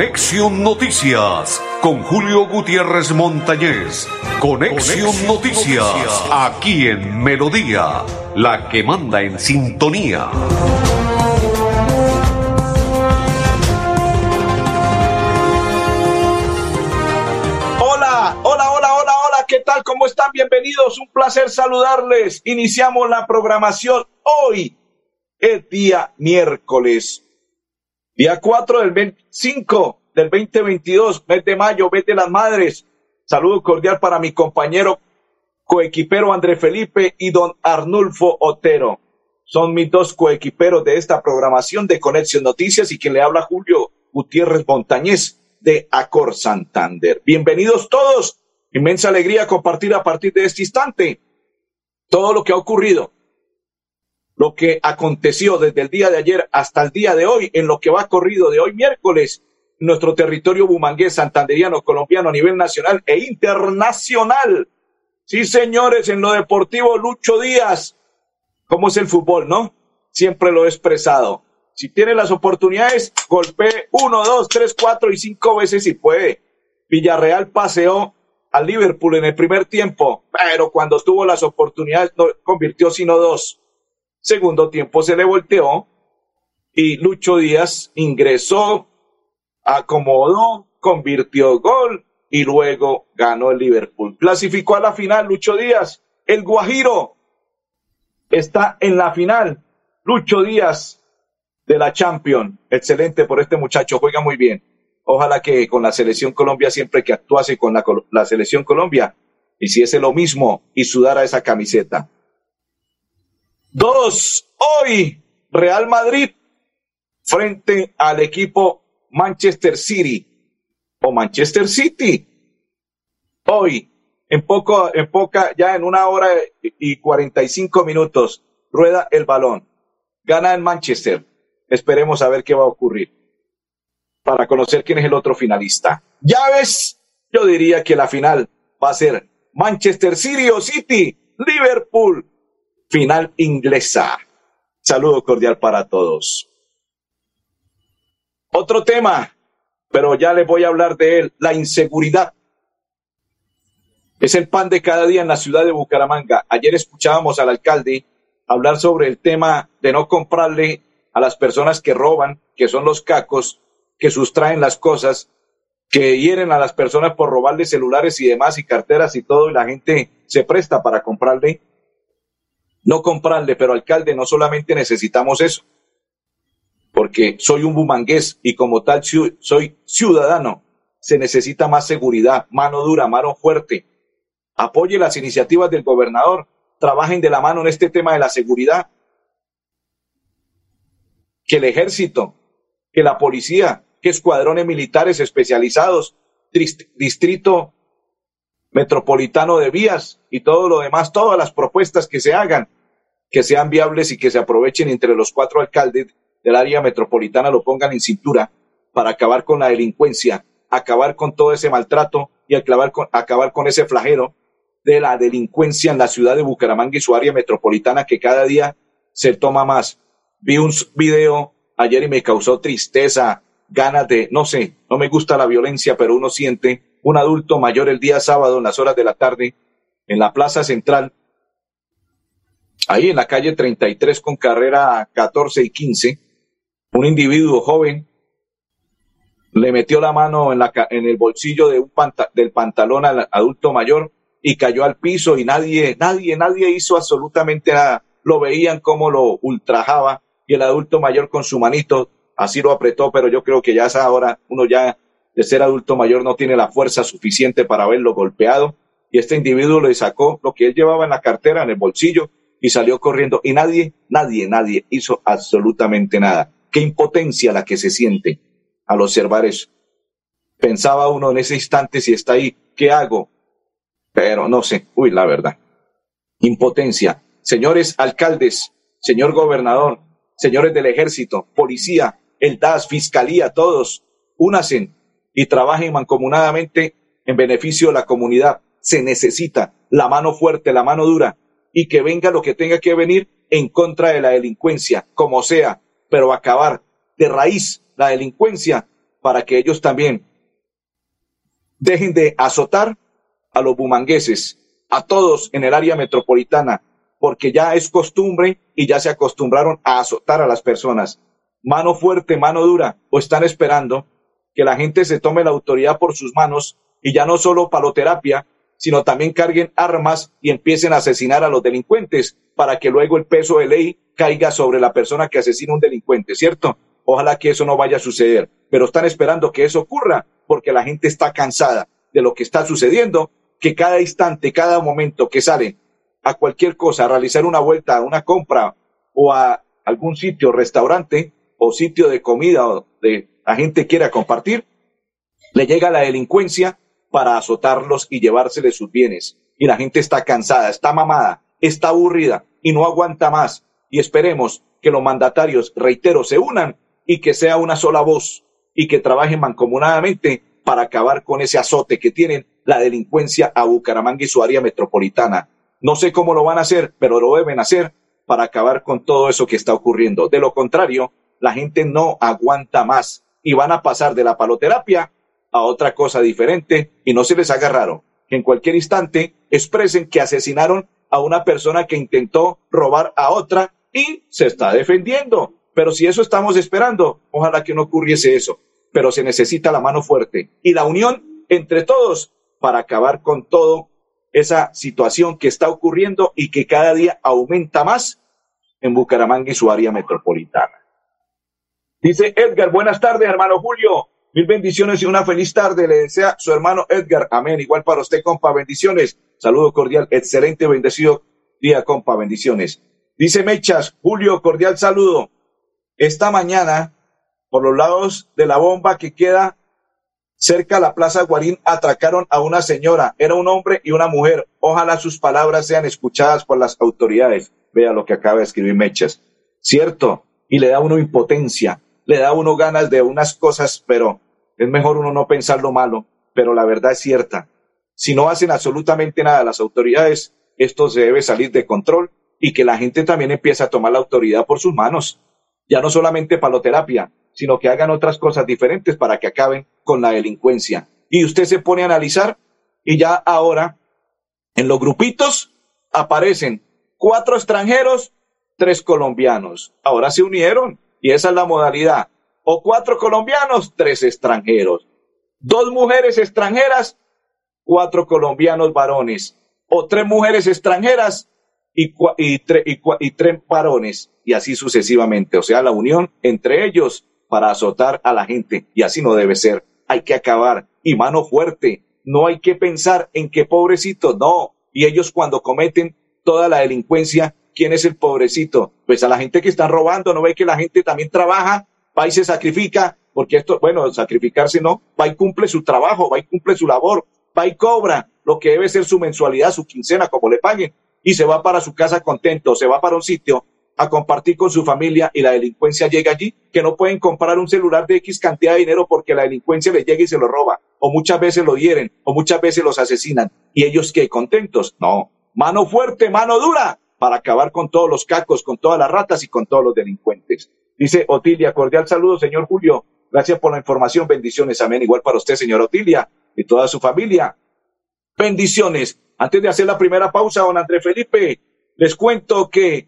Conexión Noticias con Julio Gutiérrez Montañez. Conexión, Noticias, aquí en Melodía, la que manda en sintonía. Hola, hola, hola, hola, hola, ¿qué tal? ¿Cómo están? Bienvenidos, un placer saludarles. Iniciamos la programación hoy, el día miércoles, día 4 del 25 del 2022, mes de mayo, mes de las madres. Saludo cordial para mi compañero coequipero André Felipe y don Arnulfo Otero. Son mis dos coequiperos de esta programación de Conexión Noticias y quien le habla Julio Gutiérrez Montañez de Acor Santander. Bienvenidos todos. Inmensa alegría compartir a partir de este instante todo lo que ha ocurrido, lo que aconteció desde el día de ayer hasta el día de hoy, en lo que va corrido de hoy miércoles nuestro territorio bumangués, santanderiano, colombiano a nivel nacional e internacional. Sí, señores, en lo deportivo, Lucho Díaz. ¿Cómo es el fútbol, no? Siempre lo he expresado. Si tiene las oportunidades, golpee uno, dos, tres, cuatro y cinco veces si puede. Villarreal paseó al Liverpool en el primer tiempo, pero cuando tuvo las oportunidades no convirtió sino dos. Segundo tiempo se le volteó y Lucho Díaz ingresó acomodó, convirtió gol y luego ganó el Liverpool. Clasificó a la final Lucho Díaz. El Guajiro está en la final. Lucho Díaz de la Champions. Excelente por este muchacho, juega muy bien. Ojalá que con la selección Colombia, siempre que actuase con la, la selección Colombia, hiciese lo mismo y sudara esa camiseta. Dos, hoy, Real Madrid frente al equipo Manchester City o Manchester City. Hoy, en poco, en poca, ya en una hora y 45 minutos, rueda el balón. Gana en Manchester. Esperemos a ver qué va a ocurrir. Para conocer quién es el otro finalista. Llaves, yo diría que la final va a ser Manchester City o City, Liverpool, final inglesa. Saludo cordial para todos. Otro tema, pero ya les voy a hablar de él, la inseguridad. Es el pan de cada día en la ciudad de Bucaramanga. Ayer escuchábamos al alcalde hablar sobre el tema de no comprarle a las personas que roban, que son los cacos, que sustraen las cosas, que hieren a las personas por robarle celulares y demás y carteras y todo, y la gente se presta para comprarle. No comprarle, pero alcalde, no solamente necesitamos eso porque soy un bumangués y como tal soy ciudadano. Se necesita más seguridad, mano dura, mano fuerte. Apoye las iniciativas del gobernador, trabajen de la mano en este tema de la seguridad. Que el ejército, que la policía, que escuadrones militares especializados, distrito metropolitano de vías y todo lo demás, todas las propuestas que se hagan, que sean viables y que se aprovechen entre los cuatro alcaldes del área metropolitana lo pongan en cintura para acabar con la delincuencia, acabar con todo ese maltrato y acabar con, acabar con ese flagelo de la delincuencia en la ciudad de Bucaramanga y su área metropolitana que cada día se toma más. Vi un video ayer y me causó tristeza, ganas de, no sé, no me gusta la violencia, pero uno siente un adulto mayor el día sábado en las horas de la tarde en la plaza central, ahí en la calle 33 con carrera 14 y 15, un individuo joven le metió la mano en, la, el bolsillo de un del pantalón al adulto mayor y cayó al piso y nadie, nadie, nadie hizo absolutamente nada. Lo veían como lo ultrajaba y el adulto mayor con su manito así lo apretó, pero yo creo que ya es ahora uno ya de ser adulto mayor no tiene la fuerza suficiente para haberlo golpeado y este individuo le sacó lo que él llevaba en la cartera, en el bolsillo y salió corriendo y nadie, nadie, nadie hizo absolutamente nada. Qué impotencia la que se siente al observar eso. Pensaba uno en ese instante si está ahí, ¿qué hago? Pero no sé, uy, la verdad. Impotencia. Señores alcaldes, señor gobernador, señores del ejército, policía, el DAS, fiscalía, todos, únacen y trabajen mancomunadamente en beneficio de la comunidad. Se necesita la mano fuerte, la mano dura y que venga lo que tenga que venir en contra de la delincuencia, como sea, pero acabar de raíz la delincuencia para que ellos también dejen de azotar a los bumangueses, a todos en el área metropolitana, porque ya es costumbre y ya se acostumbraron a azotar a las personas. Mano fuerte, mano dura, o están esperando que la gente se tome la autoridad por sus manos y ya no solo paloterapia, sino también carguen armas y empiecen a asesinar a los delincuentes para que luego el peso de ley caiga sobre la persona que asesina a un delincuente, ¿cierto? Ojalá que eso no vaya a suceder, pero están esperando que eso ocurra porque la gente está cansada de lo que está sucediendo, que cada instante, cada momento que salen a cualquier cosa, a realizar una vuelta, a una compra o a algún sitio, restaurante o sitio de comida o de la gente quiera compartir, le llega la delincuencia para azotarlos y llevárseles sus bienes. Y la gente está cansada, está mamada, está aburrida y no aguanta más. Y esperemos que los mandatarios, reitero, se unan y que sea una sola voz y que trabajen mancomunadamente para acabar con ese azote que tienen la delincuencia a Bucaramanga y su área metropolitana. No sé cómo lo van a hacer, pero lo deben hacer para acabar con todo eso que está ocurriendo. De lo contrario, la gente no aguanta más y van a pasar de la paloterapia a otra cosa diferente y no se les haga raro que en cualquier instante expresen que asesinaron a una persona que intentó robar a otra y se está defendiendo. Pero si eso estamos esperando, ojalá que no ocurriese eso. Pero se necesita la mano fuerte y la unión entre todos para acabar con todo esa situación que está ocurriendo y que cada día aumenta más en Bucaramanga y su área metropolitana. Dice Edgar, buenas tardes, hermano Julio. Mil bendiciones y una feliz tarde. Le desea su hermano Edgar. Amén. Igual para usted, compa. Bendiciones. Saludo cordial. Excelente, bendecido día, compa. Bendiciones. Dice Mechas, Julio, cordial saludo. Esta mañana, por los lados de la bomba que queda cerca a la Plaza Guarín, atracaron a una señora. Era un hombre y una mujer. Ojalá sus palabras sean escuchadas por las autoridades. Vea lo que acaba de escribir Mechas. Cierto. Y le da uno impotencia le da a uno ganas de unas cosas, pero es mejor uno no pensar lo malo, pero la verdad es cierta. Si no hacen absolutamente nada las autoridades, esto se debe salir de control y que la gente también empiece a tomar la autoridad por sus manos. Ya no solamente paloterapia, sino que hagan otras cosas diferentes para que acaben con la delincuencia. Y usted se pone a analizar y ya ahora en los grupitos aparecen cuatro extranjeros, tres colombianos. Ahora se unieron y esa es la modalidad. O cuatro colombianos, tres extranjeros. Dos mujeres extranjeras, cuatro colombianos varones. O tres mujeres extranjeras y, tres varones. Y así sucesivamente. O sea, la unión entre ellos para azotar a la gente. Y así no debe ser. Hay que acabar. Y mano fuerte. No hay que pensar en qué pobrecito. No. Y ellos cuando cometen toda la delincuencia ¿Quién es el pobrecito? Pues a la gente que están robando, no ve que la gente también trabaja, va y se sacrifica, porque esto, bueno, sacrificarse no, va y cumple su trabajo, va y cumple su labor, va y cobra lo que debe ser su mensualidad, su quincena, como le paguen, y se va para su casa contento, se va para un sitio a compartir con su familia y la delincuencia llega allí, que no pueden comprar un celular de X cantidad de dinero porque la delincuencia les llega y se lo roba, o muchas veces lo hieren, o muchas veces los asesinan, y ellos que contentos, no, mano fuerte, mano dura, para acabar con todos los cacos, con todas las ratas y con todos los delincuentes. Dice Otilia, cordial saludo, señor Julio. Gracias por la información. Bendiciones. Amén. Igual para usted, señor Otilia, y toda su familia. Bendiciones. Antes de hacer la primera pausa, don André Felipe, les cuento que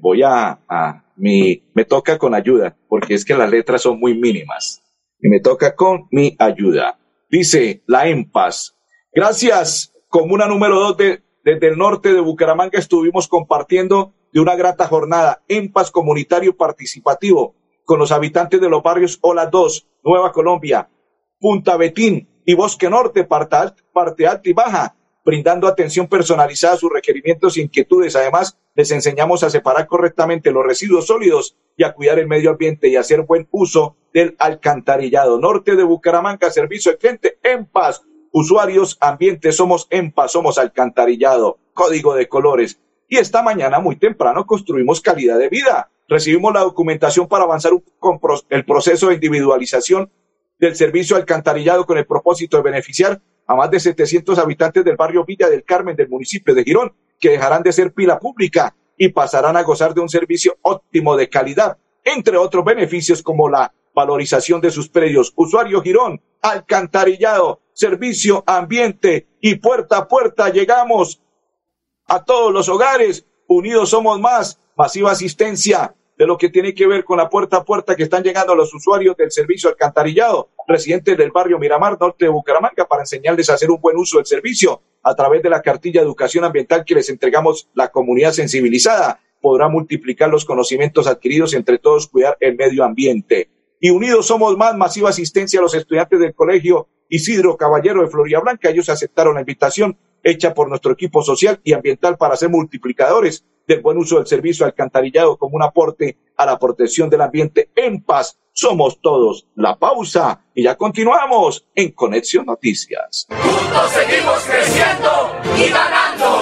voy a, a mi, me toca con ayuda, porque es que las letras son muy mínimas. Y me toca con mi ayuda. Dice la EMPAS. Gracias, comuna número dos de desde el norte de Bucaramanga estuvimos compartiendo de una grata jornada en paz comunitario participativo con los habitantes de los barrios Ola 2, Nueva Colombia, Punta Betín y Bosque Norte, parte alta y baja, brindando atención personalizada a sus requerimientos e inquietudes. Además, les enseñamos a separar correctamente los residuos sólidos y a cuidar el medio ambiente y hacer buen uso del alcantarillado. Norte de Bucaramanga, servicio de cliente en paz Usuarios, ambiente, somos EMPA, somos alcantarillado, código de colores. Y esta mañana muy temprano construimos calidad de vida. Recibimos la documentación para avanzar con el proceso de individualización del servicio alcantarillado con el propósito de beneficiar a más de 700 habitantes del barrio Villa del Carmen del municipio de Girón, que dejarán de ser pila pública y pasarán a gozar de un servicio óptimo de calidad, entre otros beneficios como la valorización de sus predios. Usuario Girón, alcantarillado, servicio, ambiente y puerta a puerta llegamos a todos los hogares. Unidos somos más, masiva asistencia de lo que tiene que ver con la puerta a puerta que están llegando los usuarios del servicio alcantarillado, residentes del barrio Miramar, norte de Bucaramanga, para enseñarles a hacer un buen uso del servicio a través de la cartilla de educación ambiental que les entregamos la comunidad sensibilizada. Podrá multiplicar los conocimientos adquiridos entre todos, cuidar el medio ambiente y unidos somos más, masiva asistencia a los estudiantes del colegio Isidro Caballero de Florida Blanca. Ellos aceptaron la invitación hecha por nuestro equipo social y ambiental para ser multiplicadores del buen uso del servicio alcantarillado como un aporte a la protección del ambiente en paz. Somos todos. La pausa y ya continuamos en Conexión Noticias. Juntos seguimos creciendo y ganando.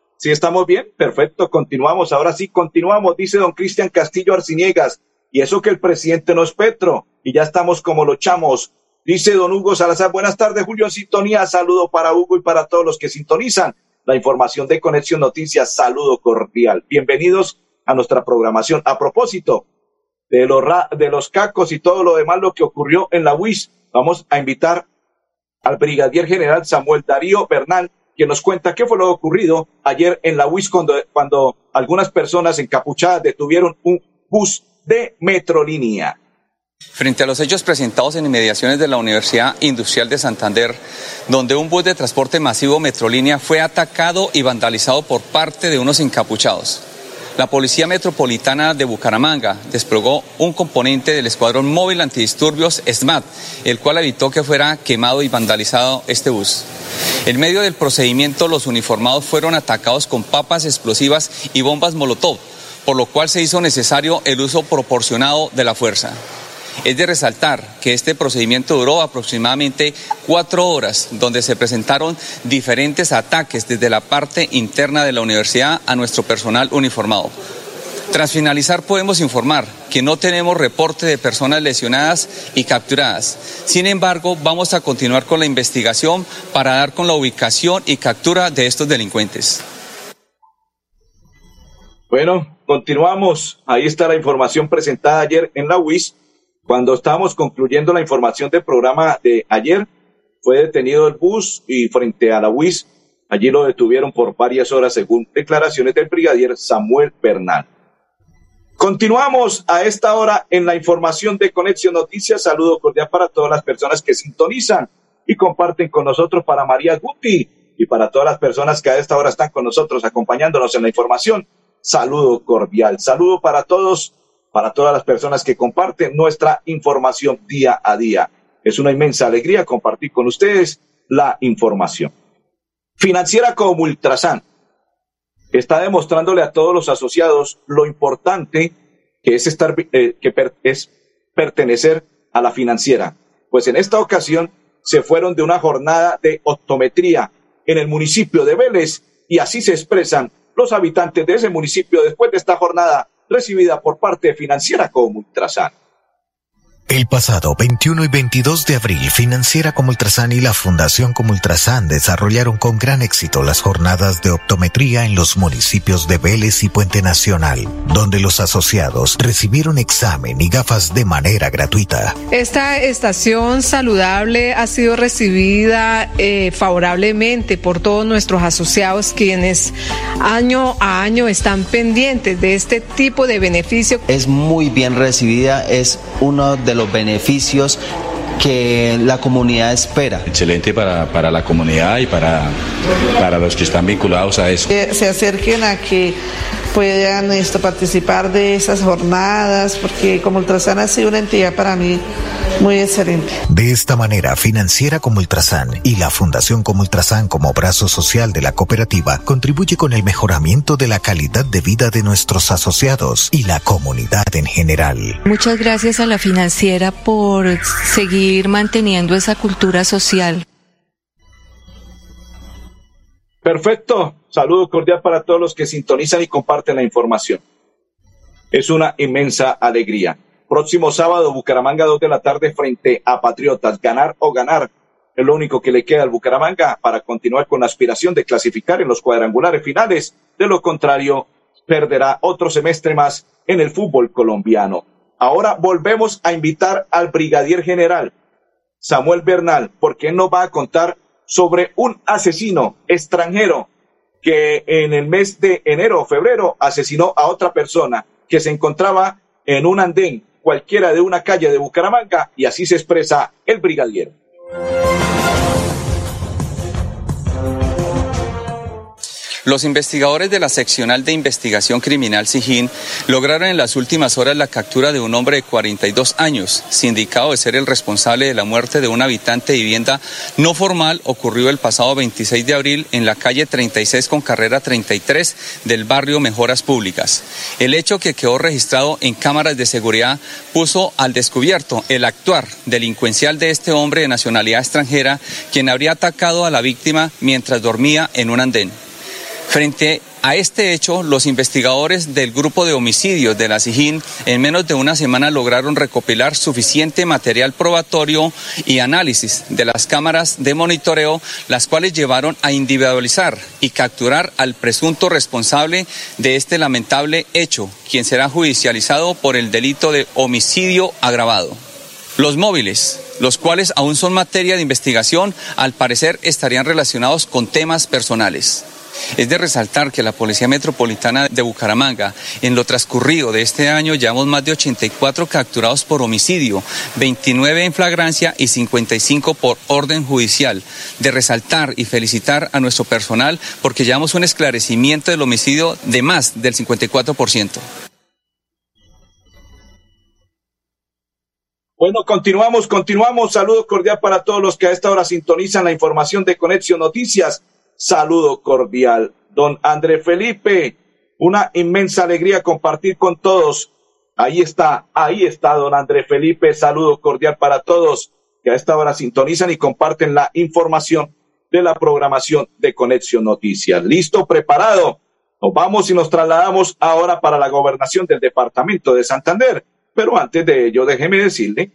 ¿Sí estamos bien? Perfecto, continuamos. Ahora sí, continuamos, dice don Cristian Castillo Arciniegas. Y eso que el presidente no es Petro. Y ya estamos como lo echamos. Dice don Hugo Salazar, buenas tardes, Julio sintonía. Saludo para Hugo y para todos los que sintonizan la información de Conexión Noticias. Saludo cordial. Bienvenidos a nuestra programación. A propósito de los, de los cacos y todo lo demás, lo que ocurrió en la UIS, vamos a invitar al brigadier general Samuel Darío Bernal, que nos cuenta qué fue lo ocurrido ayer en la UIS cuando, cuando algunas personas encapuchadas detuvieron un bus de Metrolínea. Frente a los hechos presentados en inmediaciones de la Universidad Industrial de Santander, donde un bus de transporte masivo Metrolínea fue atacado y vandalizado por parte de unos encapuchados. La Policía Metropolitana de Bucaramanga desplegó un componente del Escuadrón Móvil Antidisturbios SMAT, el cual evitó que fuera quemado y vandalizado este bus. En medio del procedimiento, los uniformados fueron atacados con papas explosivas y bombas Molotov, por lo cual se hizo necesario el uso proporcionado de la fuerza. Es de resaltar que este procedimiento duró aproximadamente cuatro horas, donde se presentaron diferentes ataques desde la parte interna de la universidad a nuestro personal uniformado. Tras finalizar podemos informar que no tenemos reporte de personas lesionadas y capturadas. Sin embargo, vamos a continuar con la investigación para dar con la ubicación y captura de estos delincuentes. Bueno, continuamos. Ahí está la información presentada ayer en la UIS cuando estábamos concluyendo la información del programa de ayer, fue detenido el bus y frente a la UIS, allí lo detuvieron por varias horas según declaraciones del brigadier Samuel Bernal. Continuamos a esta hora en la información de Conexión Noticias. Saludo cordial para todas las personas que sintonizan y comparten con nosotros para María Guti y para todas las personas que a esta hora están con nosotros acompañándonos en la información. Saludo cordial. Saludo para todos para todas las personas que comparten nuestra información día a día. Es una inmensa alegría compartir con ustedes la información. Financiera como Ultrasan está demostrándole a todos los asociados lo importante que es estar eh, que es pertenecer a la financiera. Pues en esta ocasión se fueron de una jornada de optometría en el municipio de Vélez y así se expresan los habitantes de ese municipio después de esta jornada recibida por parte financiera como Ultrasan. El pasado 21 y 22 de abril, Financiera como Ultrasan y la Fundación como Ultrasan desarrollaron con gran éxito las jornadas de optometría en los municipios de Vélez y Puente Nacional, donde los asociados recibieron examen y gafas de manera gratuita. Esta estación saludable ha sido recibida eh, favorablemente por todos nuestros asociados quienes año a año están pendientes de este tipo de beneficio. Es muy bien recibida, es uno de los beneficios que la comunidad espera. Excelente para, para la comunidad y para, para los que están vinculados a eso. Que se acerquen a que puedan esto, participar de esas jornadas, porque como Ultrasan ha sido una entidad para mí muy excelente. De esta manera, Financiera como Ultrasan y la Fundación como Ultrasan como brazo social de la cooperativa contribuye con el mejoramiento de la calidad de vida de nuestros asociados y la comunidad en general. Muchas gracias a la Financiera por seguir manteniendo esa cultura social. Perfecto. Saludo cordial para todos los que sintonizan y comparten la información. Es una inmensa alegría. Próximo sábado, Bucaramanga, 2 de la tarde, frente a Patriotas. Ganar o ganar es lo único que le queda al Bucaramanga para continuar con la aspiración de clasificar en los cuadrangulares finales. De lo contrario, perderá otro semestre más en el fútbol colombiano. Ahora volvemos a invitar al brigadier general Samuel Bernal, porque él nos va a contar sobre un asesino extranjero que en el mes de enero o febrero asesinó a otra persona que se encontraba en un andén cualquiera de una calle de Bucaramanga y así se expresa el brigadier. Los investigadores de la Seccional de Investigación Criminal SIGIN lograron en las últimas horas la captura de un hombre de 42 años, sindicado de ser el responsable de la muerte de un habitante de vivienda no formal ocurrido el pasado 26 de abril en la calle 36 con carrera 33 del barrio Mejoras Públicas. El hecho que quedó registrado en cámaras de seguridad puso al descubierto el actuar delincuencial de este hombre de nacionalidad extranjera, quien habría atacado a la víctima mientras dormía en un andén. Frente a este hecho, los investigadores del grupo de homicidios de la SIJIN en menos de una semana lograron recopilar suficiente material probatorio y análisis de las cámaras de monitoreo, las cuales llevaron a individualizar y capturar al presunto responsable de este lamentable hecho, quien será judicializado por el delito de homicidio agravado. Los móviles, los cuales aún son materia de investigación, al parecer estarían relacionados con temas personales. Es de resaltar que la Policía Metropolitana de Bucaramanga, en lo transcurrido de este año, llevamos más de 84 capturados por homicidio, 29 en flagrancia y 55 por orden judicial. De resaltar y felicitar a nuestro personal porque llevamos un esclarecimiento del homicidio de más del 54%. Bueno, continuamos, continuamos. Saludo cordial para todos los que a esta hora sintonizan la información de Conexión Noticias saludo cordial. Don André Felipe, una inmensa alegría compartir con todos. Ahí está, ahí está, don André Felipe, saludo cordial para todos que a esta hora sintonizan y comparten la información de la programación de Conexión Noticias. Listo, preparado. Nos vamos y nos trasladamos ahora para la gobernación del departamento de Santander. Pero antes de ello, déjeme decirle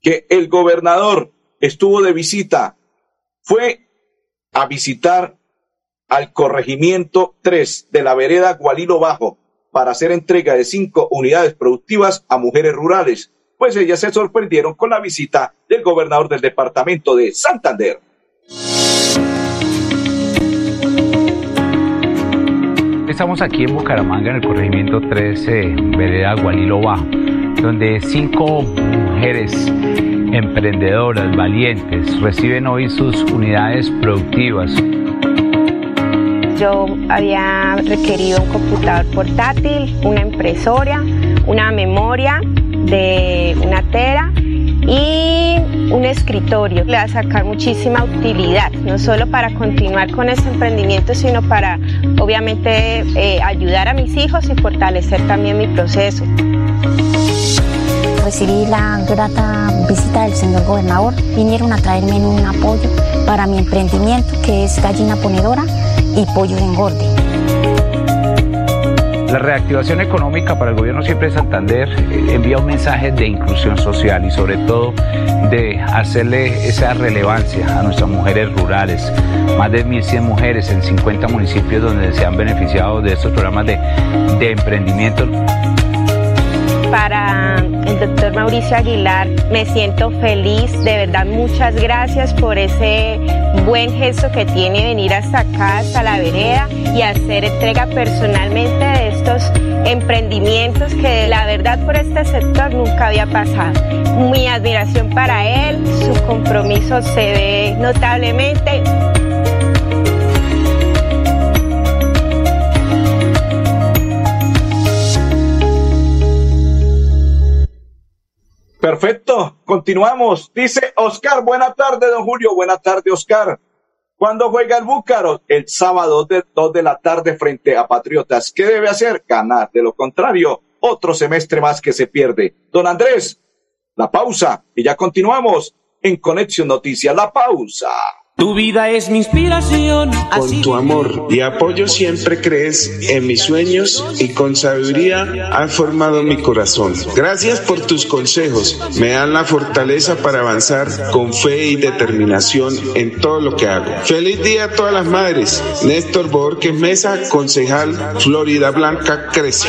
que el gobernador estuvo de visita, fue a visitar al corregimiento 3 de la vereda Gualilo Bajo para hacer entrega de cinco unidades productivas a mujeres rurales, pues ellas se sorprendieron con la visita del gobernador del departamento de Santander. Estamos aquí en Bucaramanga, en el corregimiento 13, vereda Gualilo Bajo, donde cinco mujeres emprendedoras, valientes, reciben hoy sus unidades productivas. Yo había requerido un computador portátil, una impresora, una memoria de una tera y un escritorio. Le va a sacar muchísima utilidad, no solo para continuar con ese emprendimiento, sino para obviamente eh, ayudar a mis hijos y fortalecer también mi proceso recibí la grata visita del señor gobernador. Vinieron a traerme un apoyo para mi emprendimiento que es gallina ponedora y pollo de engorde. La reactivación económica para el gobierno siempre de Santander eh, envía un mensaje de inclusión social y sobre todo de hacerle esa relevancia a nuestras mujeres rurales. Más de 1.100 mujeres en 50 municipios donde se han beneficiado de estos programas de, de emprendimiento para el doctor Mauricio Aguilar. Me siento feliz, de verdad muchas gracias por ese buen gesto que tiene venir hasta acá, hasta la vereda y hacer entrega personalmente de estos emprendimientos que la verdad por este sector nunca había pasado. Mi admiración para él, su compromiso se ve notablemente. Perfecto, continuamos. Dice Oscar, buena tarde, don Julio. Buena tarde, Oscar. ¿Cuándo juega el Búcaro? El sábado de 2 de la tarde frente a Patriotas. ¿Qué debe hacer? Ganar. De lo contrario, otro semestre más que se pierde. Don Andrés, la pausa y ya continuamos en Conexión Noticias. La pausa. Tu vida es mi inspiración. Con tu amor y apoyo siempre crees en mis sueños y con sabiduría has formado mi corazón. Gracias por tus consejos. Me dan la fortaleza para avanzar con fe y determinación en todo lo que hago. Feliz día a todas las madres. Néstor Borges Mesa, concejal Florida Blanca Crece.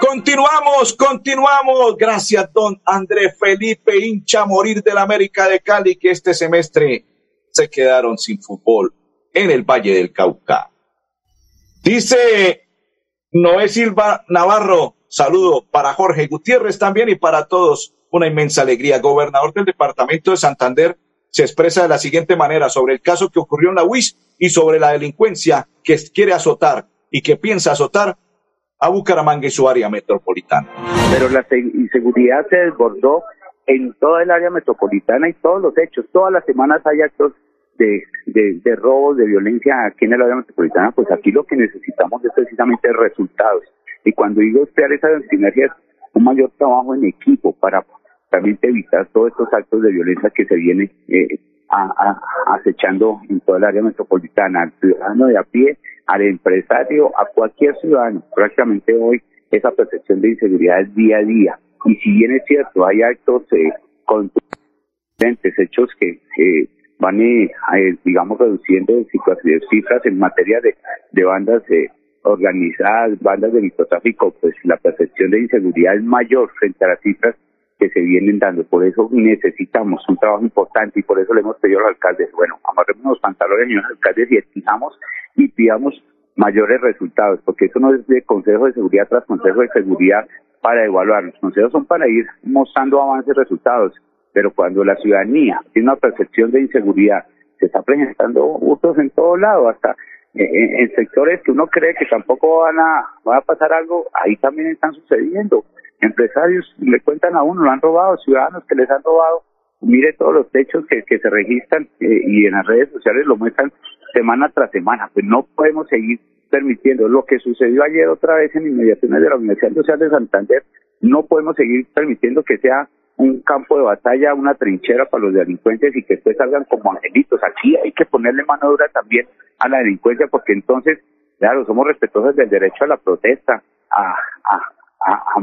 Continuamos, continuamos. Gracias, don André Felipe, hincha morir del América de Cali, que este semestre se quedaron sin fútbol en el Valle del Cauca. Dice Noé Silva Navarro, saludo para Jorge Gutiérrez también y para todos. Una inmensa alegría. Gobernador del departamento de Santander se expresa de la siguiente manera sobre el caso que ocurrió en la UIS y sobre la delincuencia que quiere azotar y que piensa azotar a Bucaramanga y su área metropolitana. pero la se- inseguridad se desbordó en toda el área metropolitana y todos los hechos. Todas las semanas hay actos de, robos, de violencia aquí en el área metropolitana. Pues aquí lo que necesitamos es precisamente resultados. Y cuando digo crear esa sinergia, es un mayor trabajo en equipo para realmente evitar todos estos actos de violencia que se vienen eh, a- a- acechando en toda el área metropolitana, al ciudadano de a pie, al empresario, a cualquier ciudadano. Prácticamente hoy esa percepción de inseguridad es día a día. Y si bien es cierto, hay actos eh, contundentes, hechos que eh, van, eh, eh, digamos, reduciendo cifras en materia de, de bandas eh, organizadas, bandas de microtráfico, pues la percepción de inseguridad es mayor frente a las cifras que se vienen dando. Por eso necesitamos un trabajo importante y por eso le hemos pedido al alcalde, bueno, amarremos los pantalones, señores alcaldes, y exijamos y pidamos mayores resultados, porque eso no es de Consejo de Seguridad tras Consejo de Seguridad para evaluar. Los consejos son para ir mostrando avances y resultados, pero cuando la ciudadanía tiene una percepción de inseguridad, se está presentando hurtos en todo lado, hasta eh, en, en sectores que uno cree que tampoco van a, va a pasar algo, ahí también están sucediendo. Empresarios le cuentan a uno, lo han robado, ciudadanos que les han robado. Mire todos los hechos que, que se registran eh, y en las redes sociales lo muestran semana tras semana. Pues no podemos seguir permitiendo lo que sucedió ayer otra vez en inmediaciones de la Universidad Social de Santander. No podemos seguir permitiendo que sea un campo de batalla, una trinchera para los delincuentes y que después salgan como angelitos. Aquí hay que ponerle mano dura también a la delincuencia porque entonces, claro, somos respetuosos del derecho a la protesta, a, a, a, a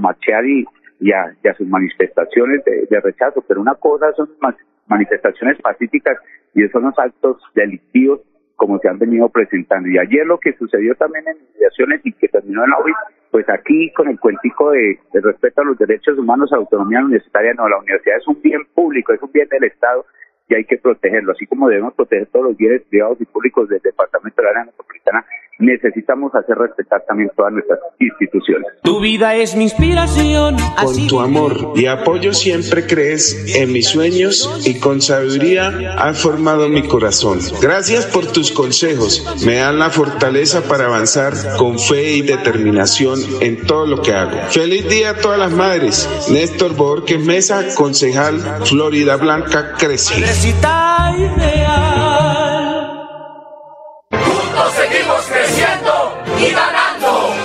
y, a, sus manifestaciones de, rechazo, pero una cosa son ma- manifestaciones pacíficas y son los actos delictivos como se han venido presentando. Y ayer lo que sucedió también en mediaciones y que terminó en la OIT pues aquí con el cuentico de, de respeto a los derechos humanos, autonomía universitaria, no, la universidad es un bien público, es un bien del Estado y hay que protegerlo, así como debemos proteger todos los bienes privados y públicos del departamento de la área metropolitana, necesitamos hacer respetar también todas nuestras instituciones. Tu vida es mi inspiración. Con tu amor y apoyo siempre crees en mis sueños y con sabiduría has formado mi corazón. Gracias por tus consejos, me dan la fortaleza para avanzar con fe y determinación en todo lo que hago. Feliz día a todas las madres. Néstor Borges Mesa, concejal Florida Blanca, crece.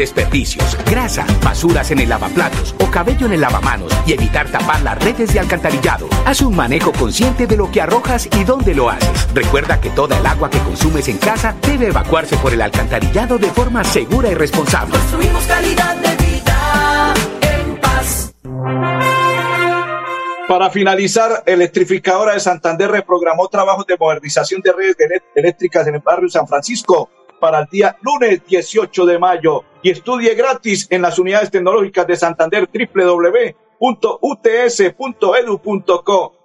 desperdicios, grasa, basuras en el lavaplatos o cabello en el lavamanos y evitar tapar las redes de alcantarillado. Haz un manejo consciente de lo que arrojas y dónde lo haces. Recuerda que toda el agua que consumes en casa debe evacuarse por el alcantarillado de forma segura y responsable. Construimos calidad de vida en paz. Para finalizar, Electrificadora de Santander reprogramó trabajos de modernización de redes de eléctricas en el barrio San Francisco para el día lunes 18 de mayo y estudie gratis en las unidades tecnológicas de Santander www.uts.edu.co.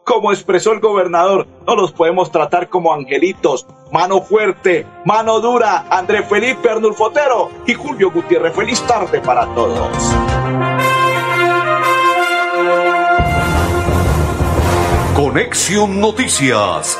Como expresó el gobernador, no los podemos tratar como angelitos. Mano fuerte, mano dura, André Felipe Arnulfotero y Julio Gutiérrez. Feliz tarde para todos. Conexión Noticias